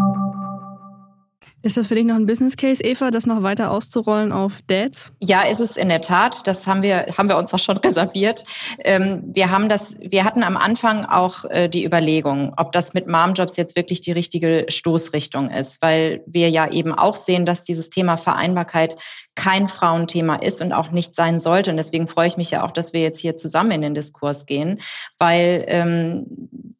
A: Ist das für dich noch ein Business Case, Eva, das noch weiter auszurollen auf Dads?
B: Ja, ist es in der Tat. Das haben wir, haben wir uns auch schon reserviert. Ähm, wir haben das, wir hatten am Anfang auch äh, die Überlegung, ob das mit Mom-Jobs jetzt wirklich die richtige Stoßrichtung ist, weil wir ja eben auch sehen, dass dieses Thema Vereinbarkeit kein Frauenthema ist und auch nicht sein sollte. Und deswegen freue ich mich ja auch, dass wir jetzt hier zusammen in den Diskurs gehen, weil ähm,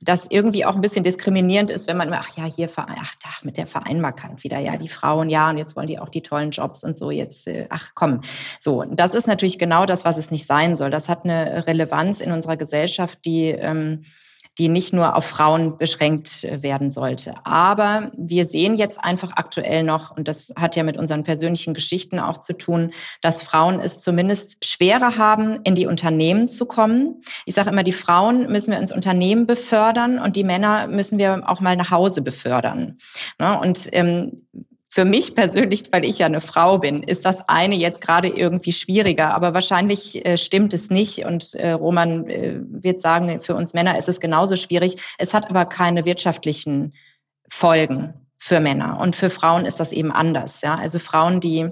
B: das irgendwie auch ein bisschen diskriminierend ist, wenn man ach ja, hier, ach, da, mit der Vereinbarkeit wieder, ja, die Frauen, ja, und jetzt wollen die auch die tollen Jobs und so, jetzt, äh, ach komm. So, das ist natürlich genau das, was es nicht sein soll. Das hat eine Relevanz in unserer Gesellschaft, die ähm, die nicht nur auf Frauen beschränkt äh, werden sollte. Aber wir sehen jetzt einfach aktuell noch, und das hat ja mit unseren persönlichen Geschichten auch zu tun, dass Frauen es zumindest schwerer haben, in die Unternehmen zu kommen. Ich sage immer, die Frauen müssen wir ins Unternehmen befördern und die Männer müssen wir auch mal nach Hause befördern. Ne? Und ähm, für mich persönlich, weil ich ja eine Frau bin, ist das eine jetzt gerade irgendwie schwieriger. Aber wahrscheinlich äh, stimmt es nicht. Und äh, Roman äh, wird sagen, für uns Männer ist es genauso schwierig. Es hat aber keine wirtschaftlichen Folgen für Männer. Und für Frauen ist das eben anders. Ja? Also Frauen, die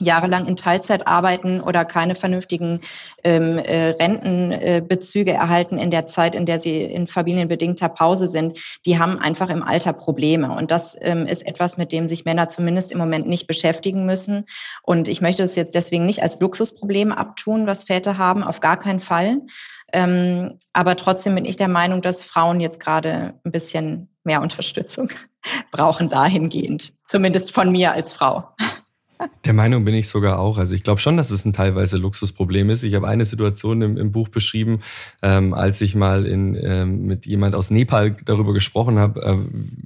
B: jahrelang in Teilzeit arbeiten oder keine vernünftigen ähm, äh, Rentenbezüge erhalten in der Zeit, in der sie in familienbedingter Pause sind, die haben einfach im Alter Probleme. Und das ähm, ist etwas, mit dem sich Männer zumindest im Moment nicht beschäftigen müssen. Und ich möchte das jetzt deswegen nicht als Luxusproblem abtun, was Väter haben, auf gar keinen Fall. Ähm, aber trotzdem bin ich der Meinung, dass Frauen jetzt gerade ein bisschen mehr Unterstützung brauchen dahingehend. Zumindest von mir als Frau.
C: Der Meinung bin ich sogar auch. Also ich glaube schon, dass es ein teilweise Luxusproblem ist. Ich habe eine Situation im, im Buch beschrieben, ähm, als ich mal in, ähm, mit jemand aus Nepal darüber gesprochen habe, äh,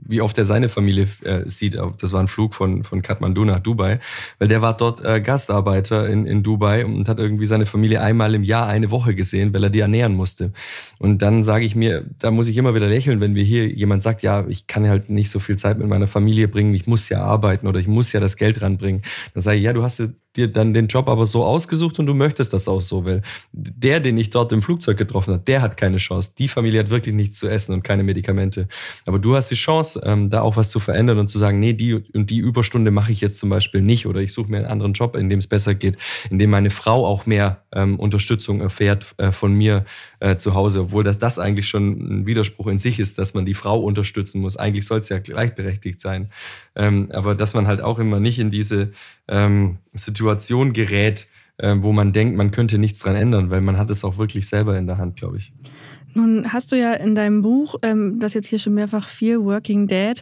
C: wie oft er seine Familie äh, sieht. Das war ein Flug von, von Kathmandu nach Dubai, weil der war dort äh, Gastarbeiter in, in Dubai und hat irgendwie seine Familie einmal im Jahr eine Woche gesehen, weil er die ernähren musste. Und dann sage ich mir, da muss ich immer wieder lächeln, wenn wir hier jemand sagt, ja, ich kann halt nicht so viel Zeit mit meiner Familie bringen, ich muss ja arbeiten oder ich muss ja das Geld ranbringen. Dann sage ich, ja, du hast dir dann den Job aber so ausgesucht und du möchtest das auch so, weil der, den ich dort im Flugzeug getroffen habe, der hat keine Chance. Die Familie hat wirklich nichts zu essen und keine Medikamente. Aber du hast die Chance, ähm, da auch was zu verändern und zu sagen, nee, die und die Überstunde mache ich jetzt zum Beispiel nicht oder ich suche mir einen anderen Job, in dem es besser geht, in dem meine Frau auch mehr ähm, Unterstützung erfährt äh, von mir äh, zu Hause, obwohl das, das eigentlich schon ein Widerspruch in sich ist, dass man die Frau unterstützen muss. Eigentlich soll es ja gleichberechtigt sein. Ähm, aber dass man halt auch immer nicht in diese ähm, Situation gerät, äh, wo man denkt, man könnte nichts dran ändern, weil man hat es auch wirklich selber in der Hand, glaube ich.
A: Nun hast du ja in deinem Buch, ähm, das jetzt hier schon mehrfach viel Working Dad,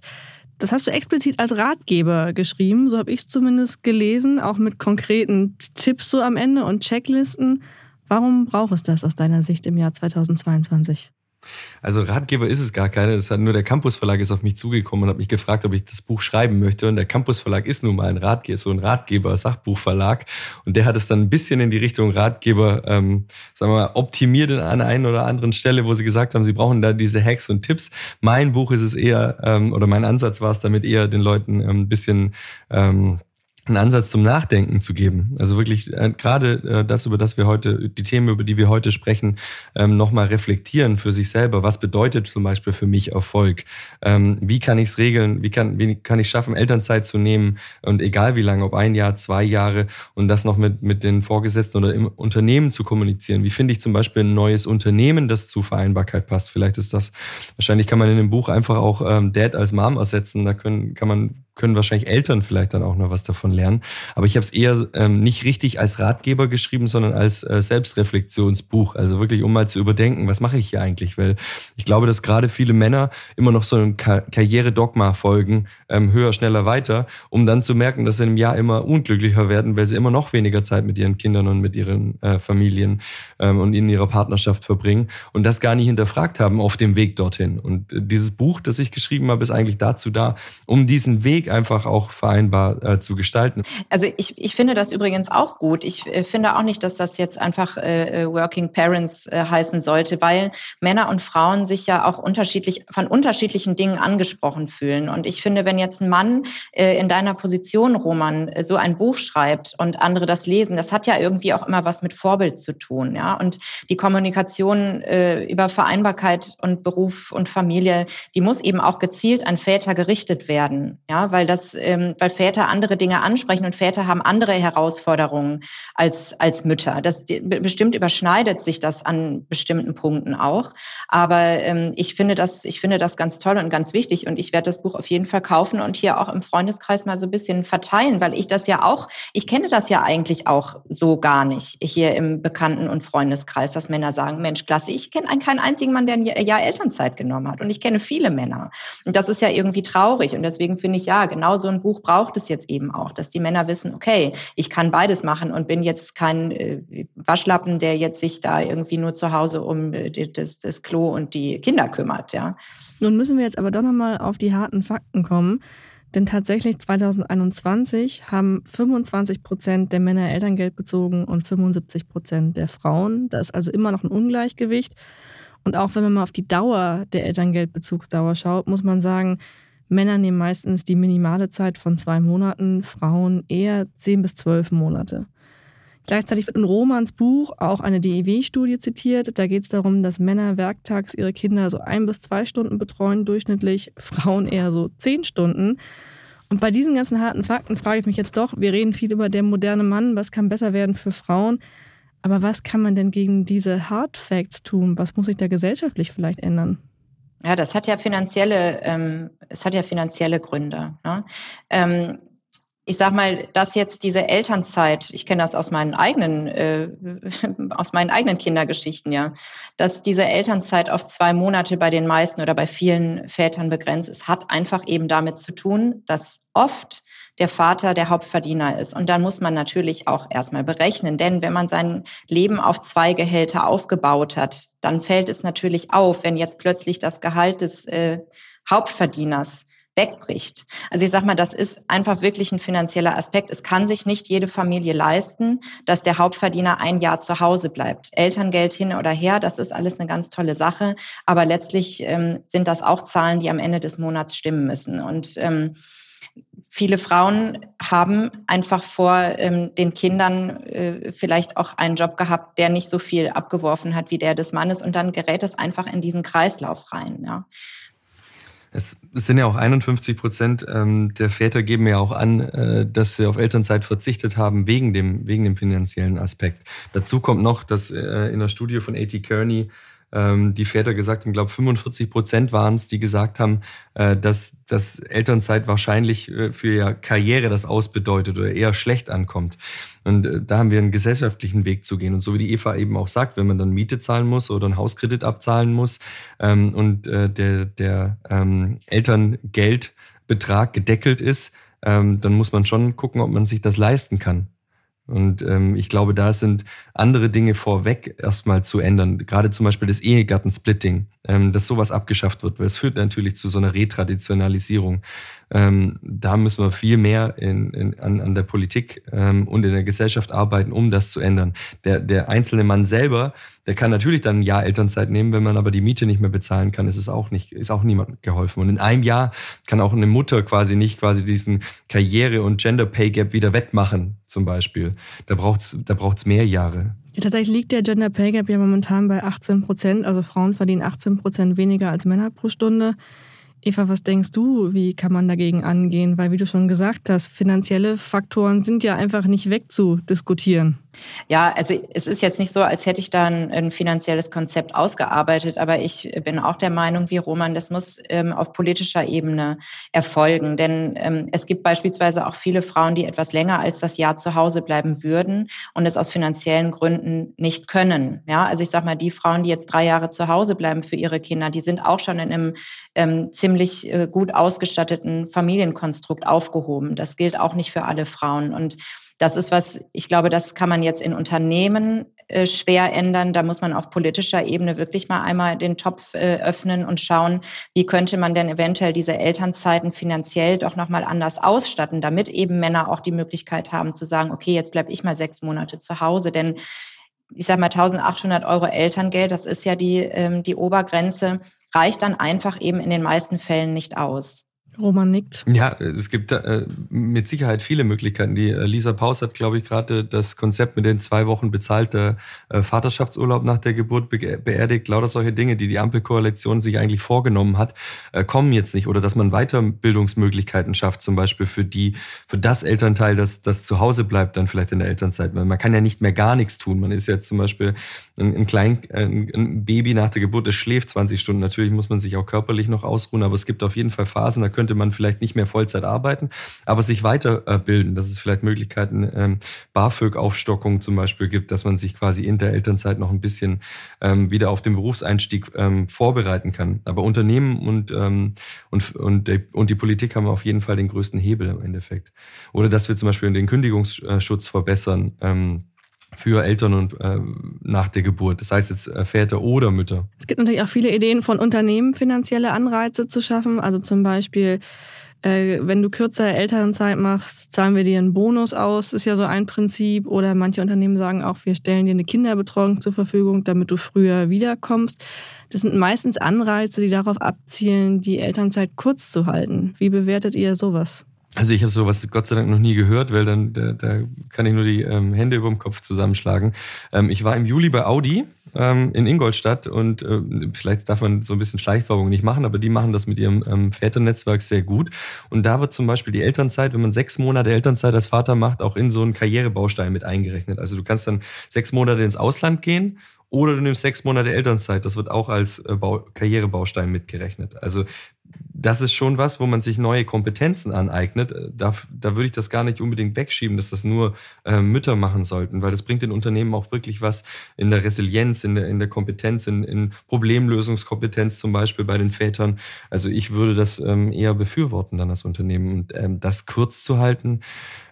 A: das hast du explizit als Ratgeber geschrieben, so habe ich es zumindest gelesen, auch mit konkreten Tipps so am Ende und Checklisten. Warum braucht es das aus deiner Sicht im Jahr 2022?
C: Also Ratgeber ist es gar keine. Es hat nur der Campus Verlag ist auf mich zugekommen und hat mich gefragt, ob ich das Buch schreiben möchte. Und der Campus Verlag ist nun mal ein Ratgeber, so ein Ratgeber, Sachbuchverlag. Und der hat es dann ein bisschen in die Richtung Ratgeber, ähm, sagen wir mal, optimiert an einer oder anderen Stelle, wo sie gesagt haben, sie brauchen da diese Hacks und Tipps. Mein Buch ist es eher, ähm, oder mein Ansatz war es damit eher, den Leuten ähm, ein bisschen ähm, einen Ansatz zum Nachdenken zu geben. Also wirklich äh, gerade äh, das, über das wir heute, die Themen, über die wir heute sprechen, ähm, nochmal reflektieren für sich selber. Was bedeutet zum Beispiel für mich Erfolg? Ähm, wie kann ich es regeln? Wie kann, wie kann ich schaffen, Elternzeit zu nehmen? Und egal wie lange, ob ein Jahr, zwei Jahre und das noch mit, mit den Vorgesetzten oder im Unternehmen zu kommunizieren. Wie finde ich zum Beispiel ein neues Unternehmen, das zu Vereinbarkeit passt? Vielleicht ist das, wahrscheinlich kann man in dem Buch einfach auch ähm, Dad als Mom ersetzen. Da können, kann man können wahrscheinlich Eltern vielleicht dann auch noch was davon lernen. Aber ich habe es eher ähm, nicht richtig als Ratgeber geschrieben, sondern als äh, Selbstreflexionsbuch. Also wirklich, um mal zu überdenken, was mache ich hier eigentlich? Weil ich glaube, dass gerade viele Männer immer noch so einem Ka Karrieredogma folgen, ähm, höher, schneller, weiter, um dann zu merken, dass sie im Jahr immer unglücklicher werden, weil sie immer noch weniger Zeit mit ihren Kindern und mit ihren äh, Familien ähm, und in ihrer Partnerschaft verbringen und das gar nicht hinterfragt haben auf dem Weg dorthin. Und äh, dieses Buch, das ich geschrieben habe, ist eigentlich dazu da, um diesen Weg einfach auch vereinbar äh, zu gestalten.
B: Also ich, ich finde das übrigens auch gut. Ich äh, finde auch nicht, dass das jetzt einfach äh, äh, Working Parents äh, heißen sollte, weil Männer und Frauen sich ja auch unterschiedlich von unterschiedlichen Dingen angesprochen fühlen. Und ich finde, wenn jetzt ein Mann äh, in deiner Position, Roman, so ein Buch schreibt und andere das lesen, das hat ja irgendwie auch immer was mit Vorbild zu tun. Ja? Und die Kommunikation über Vereinbarkeit und Beruf und Familie, die muss eben auch gezielt an Väter gerichtet werden. Ja, weil das, ähm, weil Väter andere Dinge ansprechen und Väter haben andere Herausforderungen als als Mütter. Das bestimmt überschneidet sich das an bestimmten Punkten auch. Aber ähm, ich finde das, ich finde das ganz toll und ganz wichtig und ich werde das Buch auf jeden Fall kaufen und hier auch im Freundeskreis mal so ein bisschen verteilen, weil ich das ja auch, ich kenne das ja eigentlich auch so gar nicht hier im Bekannten- und Freundeskreis, dass Männer sagen, Mensch, klasse, ich kenne keinen einzigen Mann, der ein Jahr Elternzeit genommen hat und ich kenne viele Männer und das ist ja irgendwie traurig und deswegen finde ich ja genau so ein Buch braucht es jetzt eben auch, dass die Männer wissen, okay, ich kann beides machen und bin jetzt kein äh, Waschlappen, der jetzt sich da irgendwie nur zu Hause um äh, das, das Klo und die Kinder kümmert, ja.
A: Nun müssen wir jetzt aber doch nochmal auf die harten Fakten kommen. Denn tatsächlich 2021 haben 25 Prozent der Männer Elterngeld bezogen und 75 Prozent der Frauen. Da ist also immer noch ein Ungleichgewicht. Und auch wenn man mal auf die Dauer der Elterngeldbezugsdauer schaut, muss man sagen, Männer nehmen meistens die minimale Zeit von zwei Monaten, Frauen eher zehn bis zwölf Monate. Gleichzeitig wird in Romans Buch auch eine DEW-Studie zitiert. Da geht es darum, dass Männer werktags ihre Kinder so ein bis zwei Stunden betreuen, durchschnittlich Frauen eher so zehn Stunden. Und bei diesen ganzen harten Fakten frage ich mich jetzt doch, wir reden viel über den modernen Mann, was kann besser werden für Frauen, aber was kann man denn gegen diese Hard Facts tun? Was muss sich da gesellschaftlich vielleicht ändern?
B: Ja, das hat ja finanzielle, ähm, es hat ja finanzielle Gründe. Ne? Ähm, ich sag mal, dass jetzt diese Elternzeit, ich kenne das aus meinen eigenen, äh, aus meinen eigenen Kindergeschichten, ja, dass diese Elternzeit auf zwei Monate bei den meisten oder bei vielen Vätern begrenzt ist, hat einfach eben damit zu tun, dass oft der Vater der Hauptverdiener ist. Und dann muss man natürlich auch erstmal berechnen, denn wenn man sein Leben auf zwei Gehälter aufgebaut hat, dann fällt es natürlich auf, wenn jetzt plötzlich das Gehalt des äh, Hauptverdieners wegbricht. Also ich sage mal, das ist einfach wirklich ein finanzieller Aspekt. Es kann sich nicht jede Familie leisten, dass der Hauptverdiener ein Jahr zu Hause bleibt. Elterngeld hin oder her, das ist alles eine ganz tolle Sache. Aber letztlich ähm, sind das auch Zahlen, die am Ende des Monats stimmen müssen. Und ähm, viele Frauen haben einfach vor ähm, den Kindern äh, vielleicht auch einen Job gehabt, der nicht so viel abgeworfen hat wie der des Mannes und dann gerät es einfach in diesen Kreislauf rein. Ja.
C: Es sind ja auch 51 Prozent ähm, der Väter geben ja auch an, äh, dass sie auf Elternzeit verzichtet haben wegen dem, wegen dem finanziellen Aspekt. Dazu kommt noch, dass äh, in der Studie von A.T. Kearney ähm, die Väter gesagt haben, glaube 45 Prozent waren es, die gesagt haben, äh, dass, dass Elternzeit wahrscheinlich äh, für ihre Karriere das ausbedeutet oder eher schlecht ankommt. Und äh, da haben wir einen gesellschaftlichen Weg zu gehen. Und so wie die Eva eben auch sagt, wenn man dann Miete zahlen muss oder einen Hauskredit abzahlen muss ähm, und äh, der, der ähm, Elterngeldbetrag gedeckelt ist, ähm, dann muss man schon gucken, ob man sich das leisten kann. Und ähm, ich glaube, da sind andere Dinge vorweg erstmal zu ändern. Gerade zum Beispiel das Ehegattensplitting, ähm, dass sowas abgeschafft wird, weil es führt natürlich zu so einer Retraditionalisierung. Ähm, da müssen wir viel mehr in, in, an, an der Politik ähm, und in der Gesellschaft arbeiten, um das zu ändern. Der, der einzelne Mann selber, der kann natürlich dann ein Jahr Elternzeit nehmen, wenn man aber die Miete nicht mehr bezahlen kann, ist es auch nicht, ist auch niemandem geholfen. Und in einem Jahr kann auch eine Mutter quasi nicht quasi diesen Karriere- und Gender Pay Gap wieder wettmachen, zum Beispiel. Da braucht's, da braucht's mehr Jahre.
A: Ja, tatsächlich liegt der Gender Pay Gap ja momentan bei 18 Prozent. Also Frauen verdienen 18 Prozent weniger als Männer pro Stunde. Eva, was denkst du, wie kann man dagegen angehen? Weil, wie du schon gesagt hast, finanzielle Faktoren sind ja einfach nicht wegzudiskutieren.
B: Ja, also es ist jetzt nicht so, als hätte ich da ein, ein, finanzielles Konzept ausgearbeitet, aber ich bin auch der Meinung, wie Roman, das muss ähm, auf politischer Ebene erfolgen. Denn ähm, es gibt beispielsweise auch viele Frauen, die etwas länger als das Jahr zu Hause bleiben würden und es aus finanziellen Gründen nicht können. Ja, also ich sage mal, die Frauen, die jetzt drei Jahre zu Hause bleiben für ihre Kinder, die sind auch schon in einem ähm, ziemlich äh, gut ausgestatteten Familienkonstrukt aufgehoben. Das gilt auch nicht für alle Frauen. Und das ist was, ich glaube, das kann man jetzt in Unternehmen äh, schwer ändern. Da muss man auf politischer Ebene wirklich mal einmal den Topf äh, öffnen und schauen, wie könnte man denn eventuell diese Elternzeiten finanziell doch nochmal anders ausstatten, damit eben Männer auch die Möglichkeit haben zu sagen, okay, jetzt bleibe ich mal sechs Monate zu Hause. Denn ich sage mal 1800 Euro Elterngeld, das ist ja die, ähm, die Obergrenze, reicht dann einfach eben in den meisten Fällen nicht aus.
A: Roman nickt.
C: Ja, es gibt äh, mit Sicherheit viele Möglichkeiten. Die äh, Lisa Paus hat, glaube ich, gerade das Konzept mit den zwei Wochen bezahlter äh, Vaterschaftsurlaub nach der Geburt be beerdigt. Lauter solche Dinge, die die Ampelkoalition sich eigentlich vorgenommen hat, äh, kommen jetzt nicht. Oder dass man Weiterbildungsmöglichkeiten schafft, zum Beispiel für die, für das Elternteil, das, das zu Hause bleibt, dann vielleicht in der Elternzeit. Man kann ja nicht mehr gar nichts tun. Man ist jetzt zum Beispiel ein, ein, Klein, ein, ein Baby nach der Geburt, das schläft 20 Stunden. Natürlich muss man sich auch körperlich noch ausruhen, aber es gibt auf jeden Fall Phasen, da könnte man vielleicht nicht mehr Vollzeit arbeiten, aber sich weiterbilden, dass es vielleicht Möglichkeiten, ähm, BAföG-Aufstockung zum Beispiel gibt, dass man sich quasi in der Elternzeit noch ein bisschen ähm, wieder auf den Berufseinstieg ähm, vorbereiten kann. Aber Unternehmen und, ähm, und, und, und die Politik haben auf jeden Fall den größten Hebel im Endeffekt. Oder dass wir zum Beispiel den Kündigungsschutz verbessern. Ähm, für Eltern und äh, nach der Geburt. Das heißt jetzt äh, Väter oder Mütter.
A: Es gibt natürlich auch viele Ideen von Unternehmen, finanzielle Anreize zu schaffen. Also zum Beispiel, äh, wenn du kürzer Elternzeit machst, zahlen wir dir einen Bonus aus. Ist ja so ein Prinzip. Oder manche Unternehmen sagen auch, wir stellen dir eine Kinderbetreuung zur Verfügung, damit du früher wiederkommst. Das sind meistens Anreize, die darauf abzielen, die Elternzeit kurz zu halten. Wie bewertet ihr sowas?
C: Also ich habe sowas Gott sei Dank noch nie gehört, weil dann da, da kann ich nur die ähm, Hände über dem Kopf zusammenschlagen. Ähm, ich war im Juli bei Audi ähm, in Ingolstadt und äh, vielleicht darf man so ein bisschen Schleichwerbung nicht machen, aber die machen das mit ihrem ähm, Väternetzwerk sehr gut. Und da wird zum Beispiel die Elternzeit, wenn man sechs Monate Elternzeit als Vater macht, auch in so einen Karrierebaustein mit eingerechnet. Also du kannst dann sechs Monate ins Ausland gehen oder du nimmst sechs Monate Elternzeit. Das wird auch als äh, Bau Karrierebaustein mitgerechnet. Also das ist schon was, wo man sich neue Kompetenzen aneignet. Da, da würde ich das gar nicht unbedingt wegschieben, dass das nur äh, Mütter machen sollten, weil das bringt den Unternehmen auch wirklich was in der Resilienz, in der, in der Kompetenz, in, in Problemlösungskompetenz zum Beispiel bei den Vätern. Also ich würde das ähm, eher befürworten dann als Unternehmen. Und ähm, das kurz zu halten,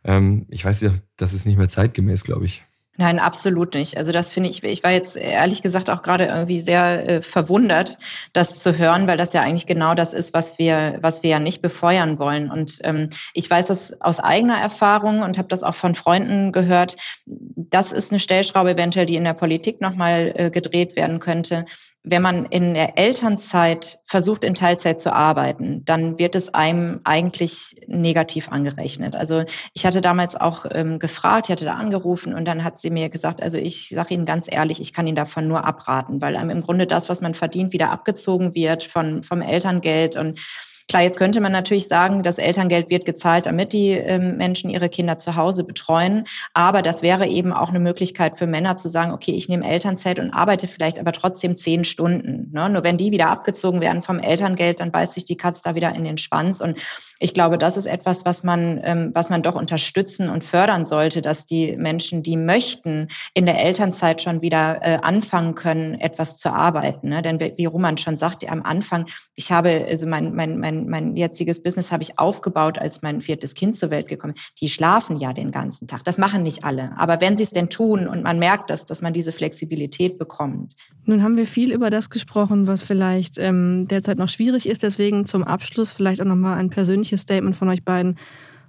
C: ähm, ich weiß ja, das ist nicht mehr zeitgemäß, glaube ich.
B: Nein, absolut nicht. Also das finde ich, ich war jetzt ehrlich gesagt auch gerade irgendwie sehr äh, verwundert, das zu hören, weil das ja eigentlich genau das ist, was wir, was wir ja nicht befeuern wollen. Und ähm, ich weiß das aus eigener Erfahrung und habe das auch von Freunden gehört. Das ist eine Stellschraube eventuell, die in der Politik nochmal äh, gedreht werden könnte wenn man in der Elternzeit versucht, in Teilzeit zu arbeiten, dann wird es einem eigentlich negativ angerechnet. Also ich hatte damals auch ähm, gefragt, ich hatte da angerufen und dann hat sie mir gesagt, also ich sage Ihnen ganz ehrlich, ich kann Ihnen davon nur abraten, weil einem im Grunde das, was man verdient, wieder abgezogen wird von, vom Elterngeld und Klar, jetzt könnte man natürlich sagen, das Elterngeld wird gezahlt, damit die ähm, Menschen ihre Kinder zu Hause betreuen. Aber das wäre eben auch eine Möglichkeit für Männer zu sagen, okay, ich nehme Elternzeit und arbeite vielleicht aber trotzdem zehn Stunden. Ne? Nur wenn die wieder abgezogen werden vom Elterngeld, dann beißt sich die Katz da wieder in den Schwanz. Und ich glaube, das ist etwas, was man, ähm, was man doch unterstützen und fördern sollte, dass die Menschen, die möchten, in der Elternzeit schon wieder äh, anfangen können, etwas zu arbeiten. Ne? Denn wie Roman schon sagte, am Anfang, ich habe, also mein, mein, mein mein, jetziges Business habe ich aufgebaut, als mein viertes Kind zur Welt gekommen. Die schlafen ja den ganzen Tag. Das machen nicht alle. Aber wenn sie es denn tun und man merkt das, dass man diese Flexibilität bekommt.
A: Nun haben wir viel über das gesprochen, was vielleicht ähm, derzeit noch schwierig ist. Deswegen zum Abschluss vielleicht auch nochmal ein persönliches Statement von euch beiden.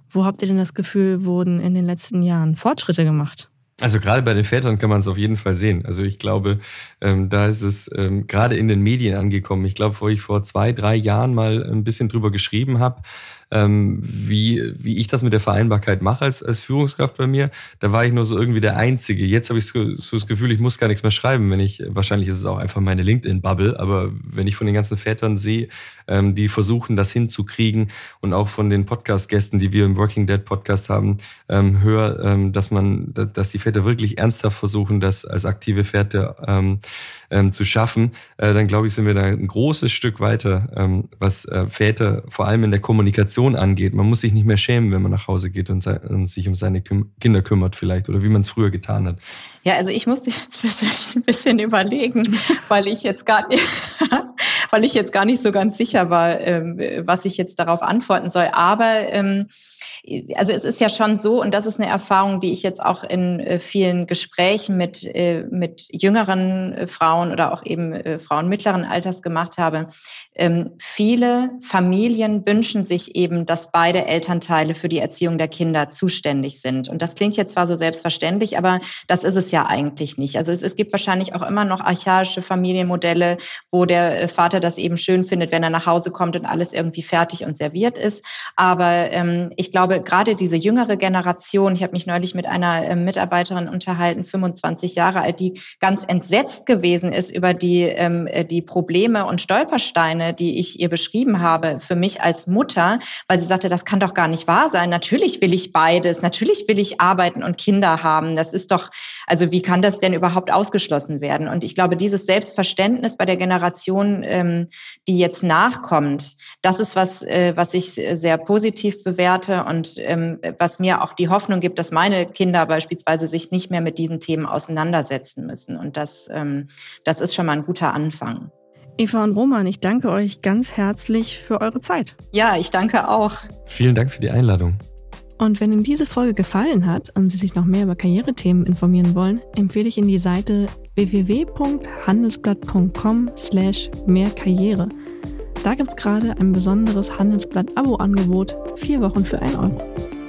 A: Wo habt ihr denn das Gefühl, wurden in den letzten Jahren Fortschritte gemacht?
C: Also gerade bei den Vätern kann man es auf jeden Fall sehen. Also ich glaube, ähm, da ist es ähm, gerade in den Medien angekommen. Ich glaube, wo ich vor zwei, drei Jahren mal ein bisschen drüber geschrieben habe, ähm, wie, wie ich das mit der Vereinbarkeit mache als, als Führungskraft bei mir. Da war ich nur so irgendwie der Einzige. Jetzt habe ich so, so das Gefühl, ich muss gar nichts mehr schreiben, wenn ich, wahrscheinlich ist es auch einfach meine LinkedIn-Bubble, aber wenn ich von den ganzen Vätern sehe, ähm, die versuchen, das hinzukriegen und auch von den Podcast-Gästen, die wir im Working Dead Podcast haben, ähm, höre, ähm, dass man, dass die Väter wirklich ernsthaft versuchen, das als aktive Väter ähm, ähm, zu schaffen, äh, dann glaube ich, sind wir da ein großes Stück weiter, ähm, was äh, Väter vor allem in der Kommunikation angeht. Man muss sich nicht mehr schämen, wenn man nach Hause geht und, und sich um seine Küm Kinder kümmert vielleicht oder wie man es früher getan hat.
B: Ja, also ich musste jetzt persönlich ein bisschen überlegen, weil ich jetzt gar nicht, weil ich jetzt gar nicht so ganz sicher war, ähm, was ich jetzt darauf antworten soll. Aber ähm, also es ist ja schon so, und das ist eine Erfahrung, die ich jetzt auch in äh, vielen Gesprächen mit, äh, mit jüngeren äh, Frauen oder auch eben Frauen mittleren Alters gemacht habe. Ähm, viele Familien wünschen sich eben, dass beide Elternteile für die Erziehung der Kinder zuständig sind. Und das klingt jetzt zwar so selbstverständlich, aber das ist es ja eigentlich nicht. Also es, es gibt wahrscheinlich auch immer noch archaische Familienmodelle, wo der Vater das eben schön findet, wenn er nach Hause kommt und alles irgendwie fertig und serviert ist. Aber ähm, ich glaube, glaube, gerade diese jüngere Generation, ich habe mich neulich mit einer äh, Mitarbeiterin unterhalten, 25 Jahre alt, die ganz entsetzt gewesen ist über die, ähm, äh, die Probleme und Stolpersteine, die ich ihr beschrieben habe, für mich als Mutter, weil sie sagte, das kann doch gar nicht wahr sein. Natürlich will ich beides. Natürlich will ich arbeiten und Kinder haben. Das ist doch, also wie kann das denn überhaupt ausgeschlossen werden? Und ich glaube, dieses Selbstverständnis bei der Generation, ähm, die jetzt nachkommt, das ist was, äh, was ich sehr positiv bewerte und und ähm, was mir auch die Hoffnung gibt, dass meine Kinder beispielsweise sich nicht mehr mit diesen Themen auseinandersetzen müssen. Und das, ähm, das ist schon mal ein guter Anfang.
A: Eva und Roman, ich danke euch ganz herzlich für eure Zeit.
B: Ja, ich danke auch.
C: Vielen Dank für die Einladung.
A: Und wenn Ihnen diese Folge gefallen hat und Sie sich noch mehr über Karrierethemen informieren wollen, empfehle ich Ihnen die Seite www.handelsblatt.com slash mehr Karriere. Da gibt es gerade ein besonderes Handelsblatt-Abo-Angebot, vier Wochen für 1 Euro.